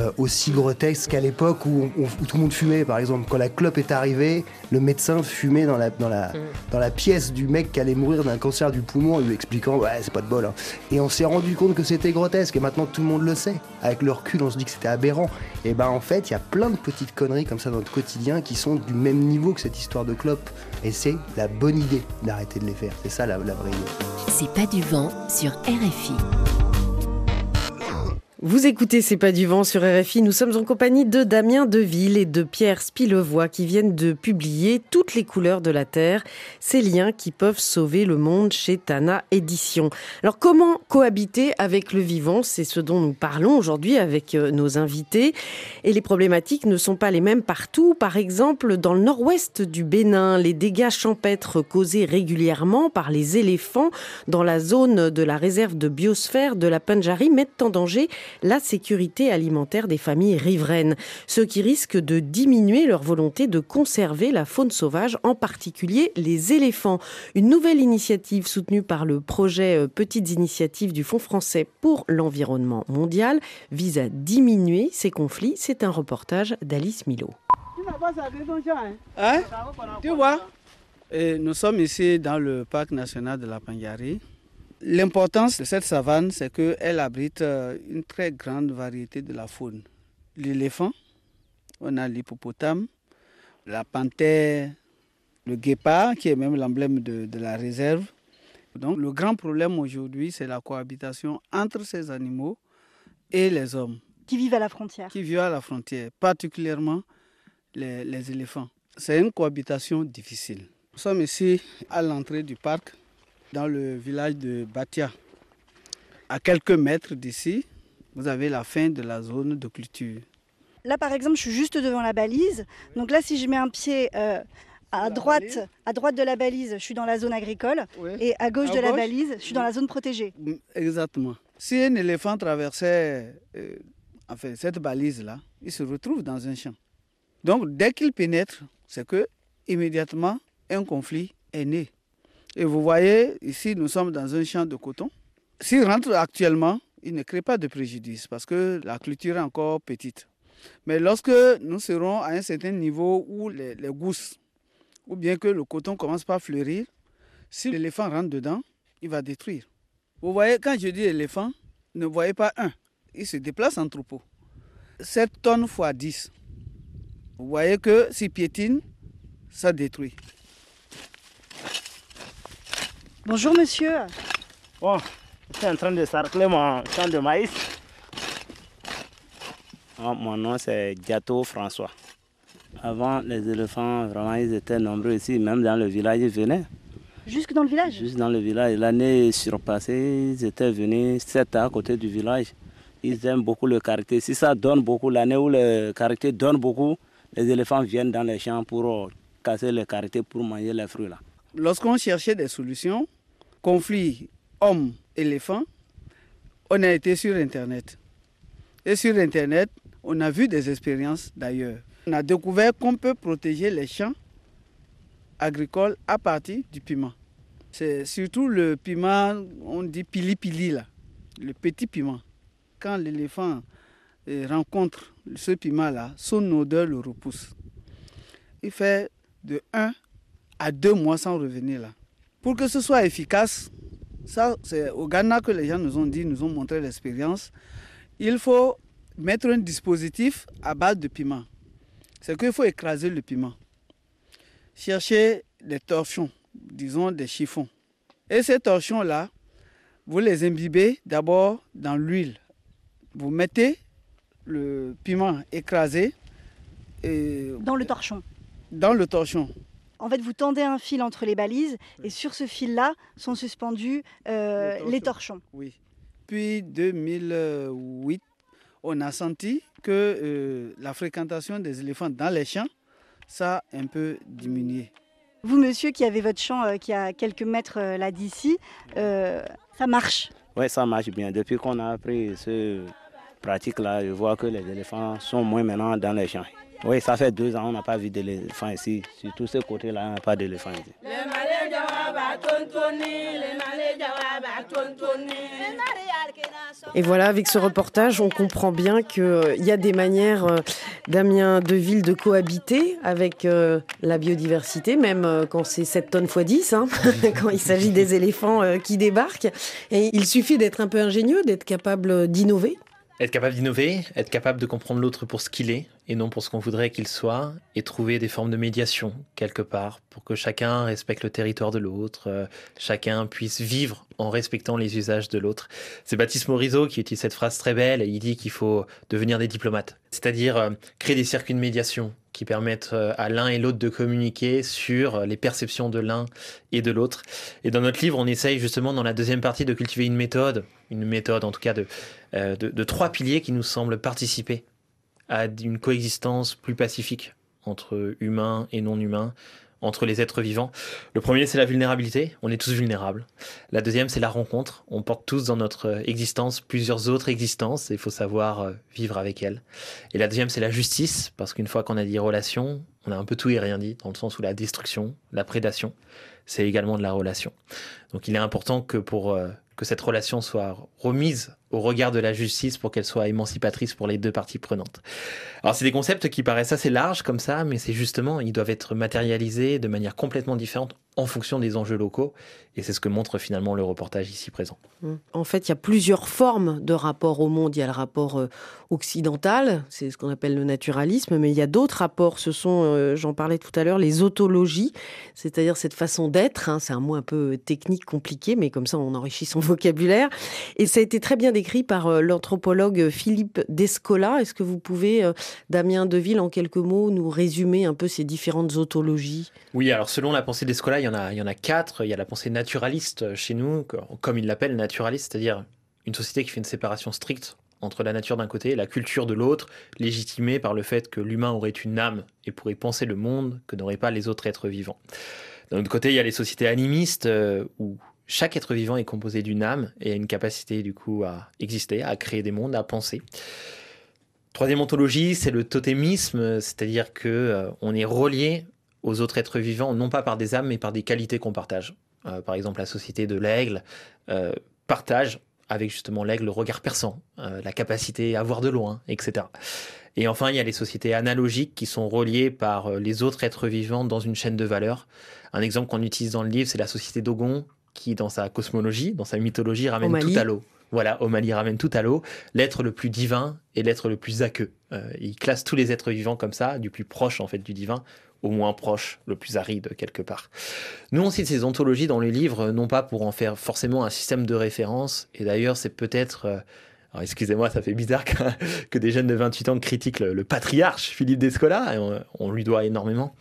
Speaker 15: Euh, aussi grotesques qu'à l'époque où, on- où tout le monde fumait, par exemple. Quand la clope est arrivée, le médecin fumait dans la, dans la, dans la pièce du mec qui allait mourir d'un cancer du poumon, en lui expliquant Ouais, c'est pas de bol. hein. Et on s'est rendu compte que c'était grotesque, et maintenant tout le monde le sait. Avec le recul, on se dit que c'était aberrant. Et ben en fait, il y a plein de petites conneries comme ça dans notre quotidien qui sont du même niveau que cette histoire de clope. Et c'est la bonne idée d'arrêter de les faire. C'est ça la, la vraie idée.
Speaker 2: C'est pas du vent sur RFI.
Speaker 3: Vous écoutez C'est pas du vent sur RFI. Nous sommes en compagnie de Damien Deville et de Pierre Spilevoix qui viennent de publier Toutes les couleurs de la Terre, ces liens qui peuvent sauver le monde chez Tana Édition. Alors comment cohabiter avec le vivant? C'est ce dont nous parlons aujourd'hui avec euh, nos invités. Et les problématiques ne sont pas les mêmes partout. Par exemple, dans le nord-ouest du Bénin, les dégâts champêtres causés régulièrement par les éléphants dans la zone de la réserve de biosphère de la Panjari mettent en danger la sécurité alimentaire des familles riveraines, ce qui risque de diminuer leur volonté de conserver la faune sauvage, en particulier les éléphants. Une nouvelle initiative soutenue par le projet euh, Petites initiatives du Fonds français pour l'environnement mondial vise à diminuer ces conflits. C'est un reportage d'Alice Milo.
Speaker 16: Hein? Tu vois? Et Nous sommes ici dans le parc national de la Pangari. L'importance de cette savane, c'est qu'elle abrite euh, une très grande variété de la faune. L'éléphant, on a l'hippopotame, la panthère, le guépard, qui est même l'emblème de, de la réserve. Donc le grand problème aujourd'hui, c'est la cohabitation entre ces animaux et les hommes.
Speaker 17: Qui vivent à la frontière.
Speaker 16: Qui vivent à la frontière, particulièrement les, les éléphants. C'est une cohabitation difficile. Nous sommes ici à l'entrée du parc, dans le village de Batia. À quelques mètres d'ici, vous avez la fin de la zone de culture.
Speaker 17: Là, par exemple, je suis juste devant la balise. Donc là, si je mets un pied euh, à droite, à droite de la balise, je suis dans la zone agricole.
Speaker 16: Oui.
Speaker 17: Et à gauche
Speaker 16: À
Speaker 17: de la balise, je suis dans la zone protégée.
Speaker 16: Mm, Exactement. Si un éléphant traversait euh, enfin, cette balise-là, il se retrouve dans un champ. Donc, dès qu'il pénètre, c'est que immédiatement un conflit est né. Et vous voyez, ici, nous sommes dans un champ de coton. S'il rentre actuellement, il ne crée pas de préjudice parce que la culture est encore petite. Mais lorsque nous serons à un certain niveau où les, gousses, ou bien que le coton commence pas à fleurir, si l'éléphant rentre dedans, il va détruire. Vous voyez, quand je dis éléphant, ne voyez pas un. Il se déplace en troupeau. 7 tonnes fois 10. Vous voyez que s'il piétine, ça détruit.
Speaker 17: Bonjour monsieur.
Speaker 18: Bon, je suis en train de sarcler mon champ de maïs. Ah, mon nom c'est Gâteau François. Avant, les éléphants, vraiment, ils étaient nombreux ici, même dans le village, ils venaient.
Speaker 17: Jusque dans le village?
Speaker 18: Juste dans le village. L'année surpassée, ils étaient venus, sept à côté du village. Ils aiment beaucoup le caractère. Si ça donne beaucoup, l'année où le caractère donne beaucoup, les éléphants viennent dans les champs pour euh, casser le caractère pour manger les fruits là.
Speaker 16: Lorsqu'on cherchait des solutions, conflit homme-éléphant, on a été sur Internet. Et sur Internet, on a vu des expériences d'ailleurs. On a découvert qu'on peut protéger les champs agricoles à partir du piment. C'est surtout le piment, on dit pili-pili là, le petit piment. Quand l'éléphant euh, rencontre ce piment-là, son odeur le repousse. Il fait de 1 à 2 mois sans revenir là. Pour que ce soit efficace, ça c'est au Ghana que les gens nous ont dit, nous ont montré l'expérience, il faut mettre un dispositif à base de piment. C'est qu'il faut écraser le piment. Chercher des torchons, disons des chiffons. Et ces torchons-là, vous les imbibez d'abord dans l'huile. Vous mettez le piment écrasé et
Speaker 17: Dans le torchon.
Speaker 16: dans le torchon.
Speaker 17: En fait, vous tendez un fil entre les balises et sur ce fil-là sont suspendus euh, les torchons.
Speaker 16: Oui. Puis 2008, on a senti que euh, la fréquentation des éléphants dans les champs, ça a un peu diminué.
Speaker 17: Vous, monsieur, qui avez votre champ euh, qui a quelques mètres euh, là d'ici, euh, ça marche?
Speaker 18: Oui, ça marche bien. Depuis qu'on a appris ce pratique-là, je vois que les éléphants sont moins maintenant dans les champs. Oui, ça fait deux ans, on n'a pas vu d'éléphants ici. Sur tous ces côtés-là, on n'a pas d'éléphants ici.
Speaker 3: Et voilà, avec ce reportage, on comprend bien qu'il y a des manières, euh, Damien Deville, de cohabiter avec euh, la biodiversité, même euh, quand c'est 7 tonnes x 10, hein, (laughs) quand il s'agit des éléphants euh, qui débarquent. Et il suffit d'être un peu ingénieux, d'être capable d'innover.
Speaker 5: Être capable d'innover, être capable de comprendre l'autre pour ce qu'il est et non pour ce qu'on voudrait qu'il soit, et trouver des formes de médiation quelque part pour que chacun respecte le territoire de l'autre, euh, chacun puisse vivre en respectant les usages de l'autre. C'est Baptiste Morisot qui utilise cette phrase très belle et il dit qu'il faut devenir des diplomates, c'est-à-dire euh, créer des circuits de médiation qui permettent euh, à l'un et l'autre de communiquer sur les perceptions de l'un et de l'autre. Et dans notre livre, on essaye justement dans la deuxième partie de cultiver une méthode, une méthode en tout cas de, euh, trois piliers qui nous semblent participer à une coexistence plus pacifique entre humains et non humains, entre les êtres vivants. Le premier, c'est la vulnérabilité. On est tous vulnérables. La deuxième, c'est la rencontre. On porte tous dans notre existence plusieurs autres existences et il faut savoir euh, vivre avec elles. Et la deuxième, c'est la justice, parce qu'une fois qu'on a dit relation, on a un peu tout et rien dit, dans le sens où la destruction, la prédation, c'est également de la relation. Donc il est important que pour euh, que cette relation soit remise au regard de la justice pour qu'elle soit émancipatrice pour les deux parties prenantes. Alors c'est des concepts qui paraissent assez larges comme ça, mais c'est justement, ils doivent être matérialisés de manière complètement différente en fonction des enjeux locaux, et c'est ce que montre finalement le reportage ici présent.
Speaker 3: Mmh. En fait, il y a plusieurs formes de rapport au monde. Il y a le rapport euh, occidental, c'est ce qu'on appelle le naturalisme, mais il y a d'autres rapports. Ce sont, euh, j'en parlais tout à l'heure, les autologies, c'est-à-dire cette façon d'être. Hein. c'est un mot un peu technique, compliqué, mais comme ça on enrichit son (laughs) vocabulaire. Et ça a été très bien décrit par euh, l'anthropologue Philippe Descola. Est-ce que vous pouvez, Damien Deville, en quelques mots, nous résumer un peu ces différentes autologies
Speaker 5: Oui, alors selon la pensée d'Escola, il y en a, il y en a quatre. Il y a la pensée naturaliste chez nous, comme il l'appelle naturaliste, c'est-à-dire une société qui fait une séparation stricte entre la nature d'un côté et la culture de l'autre, légitimée par le fait que l'humain aurait une âme et pourrait penser le monde que n'auraient pas les autres êtres vivants. D'un autre côté, il y a les sociétés animistes euh, où chaque être vivant est composé d'une âme et a une capacité du coup à exister, à créer des mondes, à penser. Troisième ontologie, c'est le totémisme, c'est-à-dire que euh, on est relié aux autres êtres vivants, non pas par des âmes, mais par des qualités qu'on partage. Euh, par exemple, la société de l'aigle euh, partage avec justement l'aigle le regard perçant, la capacité à voir de loin, etc. Et enfin, il y a les sociétés analogiques qui sont reliées par les autres êtres vivants dans une chaîne de valeurs. Un exemple qu'on utilise dans le livre, c'est la société Dogon, qui, dans sa cosmologie, dans sa mythologie, ramène tout à l'eau. Voilà, O'Malley ramène tout à l'eau, l'être le plus divin et l'être le plus aqueux. il classe tous les êtres vivants comme ça, du plus proche en fait du divin au moins proche, le plus aride quelque part. Nous, on cite ces ontologies dans le livre, non pas pour en faire forcément un système de référence, et d'ailleurs, c'est peut-être... Euh, alors excusez-moi, ça fait bizarre que, des jeunes de 28 ans critiquent le, patriarche Philippe Descola, et on, lui doit énormément.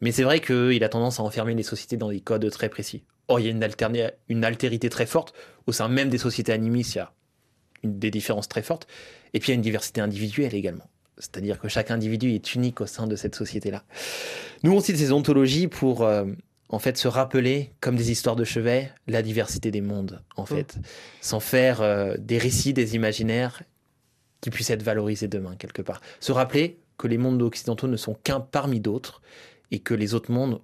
Speaker 5: Mais c'est vrai qu'il a tendance à enfermer les sociétés dans des codes très précis. Or, il y a une, une altérité très forte. Au sein même des sociétés animistes, il y a des différences très fortes. Et puis, il y a une diversité individuelle également. C'est-à-dire que chaque individu est unique au sein de cette société-là. Nous, on cite ces ontologies pour euh, en fait se rappeler, comme des histoires de chevet, la diversité des mondes, en fait, mm. sans faire euh, des récits, des imaginaires qui puissent être valorisés demain quelque part. Se rappeler que les mondes occidentaux ne sont qu'un parmi d'autres et que les autres mondes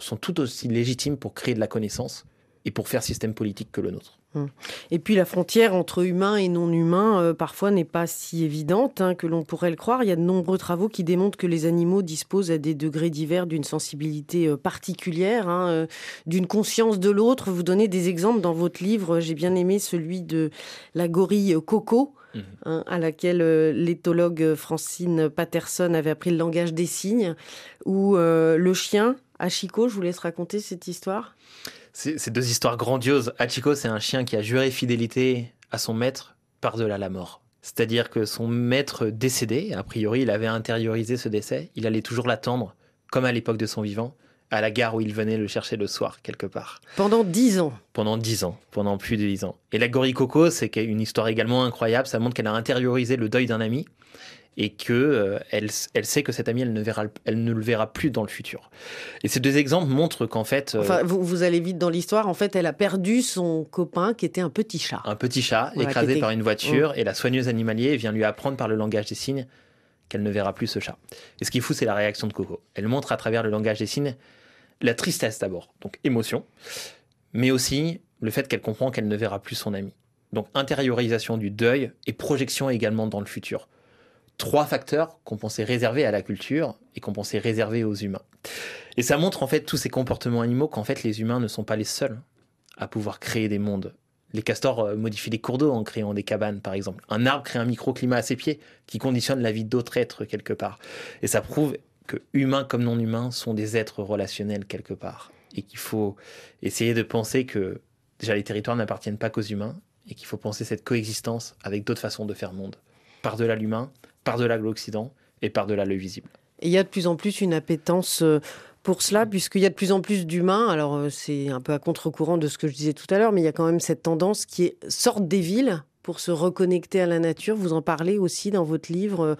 Speaker 5: sont tout aussi légitimes pour créer de la connaissance et pour faire système politique que le nôtre.
Speaker 3: Hum. Et puis la frontière entre humain et non humain, euh, parfois, n'est pas si évidente hein, que l'on pourrait le croire. Il y a de nombreux travaux qui démontrent que les animaux disposent à des degrés divers d'une sensibilité euh, particulière, hein, euh, d'une conscience de l'autre. Vous donnez des exemples dans votre livre. J'ai bien aimé celui de la gorille Coco. Mmh. Hein, à laquelle l'éthologue Francine Patterson avait appris le langage des signes, ou le chien, Achiko, je vous laisse raconter cette histoire.
Speaker 5: C'est deux histoires grandioses. Hachiko, c'est un chien qui a juré fidélité à son maître par-delà la mort. C'est-à-dire que son maître décédé, a priori, il avait intériorisé ce décès, il allait toujours l'attendre, comme à l'époque de son vivant, à la gare où il venait le chercher le soir, quelque part.
Speaker 3: Pendant dix ans
Speaker 5: Pendant dix ans, pendant plus de dix ans. Et la Coco, c'est une histoire également incroyable, ça montre qu'elle a intériorisé le deuil d'un ami, et que euh, elle, sait que cette amie, elle ne, verra, elle ne le verra plus dans le futur. Et ces deux exemples montrent qu'en fait...
Speaker 3: Euh, enfin, vous, allez vite dans l'histoire. En fait, elle a perdu son copain qui était un petit chat.
Speaker 5: Un petit chat écrasé par une voiture. Oh. Et la soigneuse animalier vient lui apprendre par le langage des signes qu'elle ne verra plus ce chat. Et ce qui est fou, c'est la réaction de Coco. Elle montre à travers le langage des signes la tristesse d'abord, donc émotion, mais aussi le fait qu'elle comprend qu'elle ne verra plus son ami. Donc intériorisation du deuil et projection également dans le futur trois facteurs qu'on pensait réservés à la culture et qu'on pensait réservés aux humains. Et ça montre en fait tous ces comportements animaux qu'en fait les humains ne sont pas les seuls à pouvoir créer des mondes Les castors euh, modifient les cours d'eau en créant des cabanes, par exemple. Un arbre crée un microclimat à ses pieds qui conditionne la vie d'autres êtres quelque part. Et ça prouve que humains comme non humains sont des êtres relationnels quelque part. Et qu'il faut essayer de penser que déjà les territoires n'appartiennent pas qu'aux humains et qu'il faut penser cette coexistence avec d'autres façons de faire monde. Par-delà l'humain, par-delà l'Occident et par-delà le visible.
Speaker 3: Il y a de plus en plus une appétence euh, pour cela, puisqu'il y a de plus en plus d'humains. Alors, euh, c'est un peu à contre-courant de ce que je disais tout à l'heure, mais il y a quand même cette tendance qui est sortent des villes pour se reconnecter à la nature. Vous en parlez aussi dans votre livre, euh,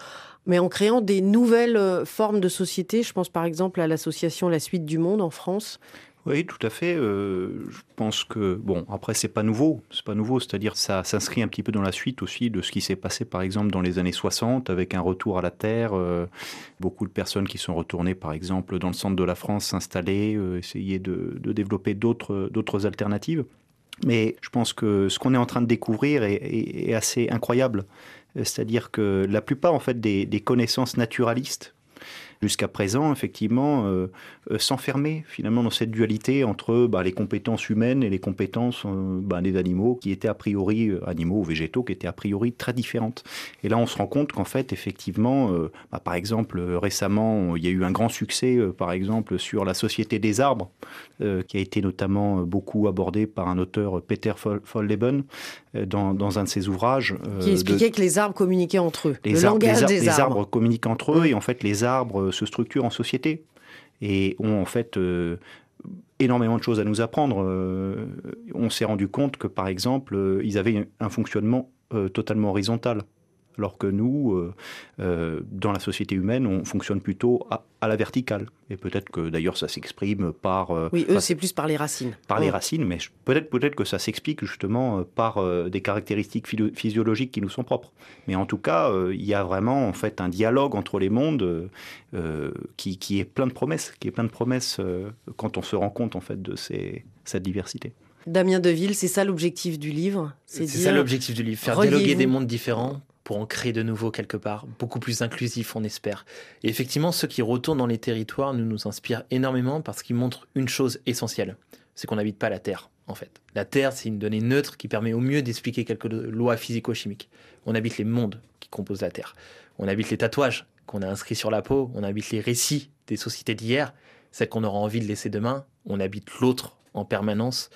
Speaker 3: mais en créant des nouvelles formes de société. Je pense par exemple à l'association La Suite du Monde en France.
Speaker 4: Oui, tout à fait. Euh, je pense que bon, après c'est pas nouveau, c'est pas nouveau, c'est-à-dire ça s'inscrit un petit peu dans la suite aussi de ce qui s'est passé par exemple dans les années 60 avec un retour à la terre, euh, beaucoup de personnes qui sont retournées par exemple dans le centre de la France s'installer, euh, essayer de, développer d'autres alternatives. Mais je pense que ce qu'on est en train de découvrir est, assez incroyable, c'est-à-dire que la plupart en fait des connaissances naturalistes jusqu'à présent, effectivement, euh, euh, s'enfermer finalement dans cette dualité entre bah, les compétences humaines et les compétences euh, bah, des animaux qui étaient a priori, animaux ou végétaux, qui étaient a priori très différentes. Et là, on se rend compte qu'en fait, effectivement, bah, par exemple, récemment, il y a eu un grand succès, par exemple, sur la société des arbres, qui a été notamment beaucoup abordé par un auteur, Peter Folleben, dans, dans, un de ses ouvrages.
Speaker 3: qui expliquait que les arbres communiquaient entre eux.
Speaker 4: Les,
Speaker 3: le
Speaker 4: arbres,
Speaker 3: langage
Speaker 4: les,
Speaker 3: des
Speaker 4: les
Speaker 3: arbres.
Speaker 4: arbres communiquent entre eux, et en fait, les arbres se structurent en société et ont en fait euh, énormément de choses à nous apprendre. Euh, on s'est rendu compte que, par exemple, euh, ils avaient un fonctionnement totalement horizontal. Alors que nous, euh, euh, dans la société humaine, on fonctionne plutôt à, à la verticale. Et peut-être que d'ailleurs ça s'exprime par... euh,
Speaker 3: Oui, eux, c'est plus par les racines.
Speaker 4: par les racines, mais peut-être peut-être que ça s'explique justement euh, par euh, des caractéristiques physiologiques qui nous sont propres. Mais en tout cas, euh, il y a vraiment en fait un dialogue entre les mondes qui, qui est plein de promesses, qui est plein de promesses euh, quand on se rend compte en fait de ces, cette diversité.
Speaker 3: Damien Deville, c'est ça l'objectif du livre?
Speaker 5: C'est ça l'objectif du livre, faire dialoguer des mondes différents pour en créer de nouveaux quelque part, beaucoup plus inclusifs, on espère. Et effectivement, ceux qui retournent dans les territoires nous, nous inspirent énormément parce qu'ils montrent une chose essentielle, c'est qu'on n'habite pas la Terre, en fait. La Terre, c'est une donnée neutre qui permet au mieux d'expliquer quelques lois physico-chimiques. On habite les mondes qui composent la Terre. On habite les tatouages qu'on a inscrits sur la peau, on habite les récits des sociétés d'hier, celles qu'on aura envie de laisser demain, on habite l'autre en permanence,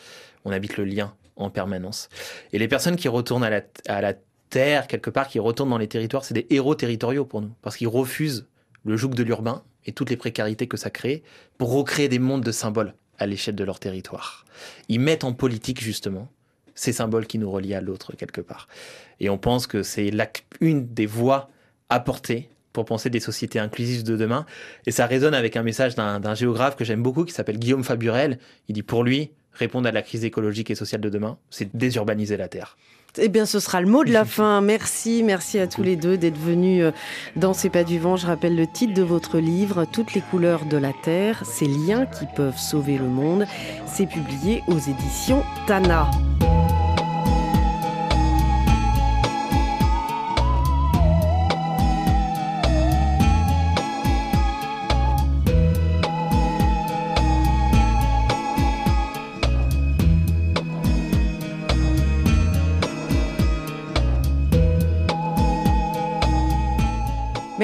Speaker 5: on habite le lien en permanence. Et les personnes qui retournent à la, à la terre, quelque part, qui retournent dans les territoires, c'est des héros territoriaux pour nous, parce qu'ils refusent le joug de l'urbain et toutes les précarités que ça crée pour recréer des mondes de symboles à l'échelle de leur territoire. Ils mettent en politique, justement, ces symboles qui nous relient à l'autre, quelque part. Et on pense que c'est une des voies apportées pour penser des sociétés inclusives de demain. Et ça résonne avec un message d'un géographe que j'aime beaucoup, qui s'appelle Guillaume Faburel. Il dit, pour lui, répondre à la crise écologique et sociale de demain, c'est désurbaniser la Terre.
Speaker 3: Eh bien, ce sera le mot de la (laughs) fin. Merci, merci à tous les deux d'être venus euh, dans C'est pas du vent. Je rappelle le titre de votre livre, Toutes les couleurs de la Terre, ces liens qui peuvent sauver le monde. C'est publié aux éditions Tana.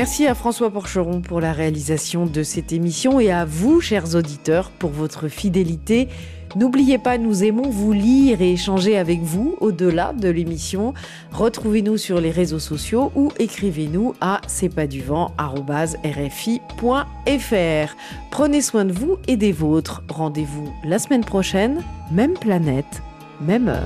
Speaker 3: Merci à François Porcheron pour la réalisation de cette émission et à vous, chers auditeurs, pour votre fidélité. N'oubliez pas, nous aimons vous lire et échanger avec vous au-delà de l'émission. Retrouvez-nous sur les réseaux sociaux ou écrivez-nous à c'estpasduvent@rfi.fr. Prenez soin de vous et des vôtres. Rendez-vous la semaine prochaine, même planète, même heure.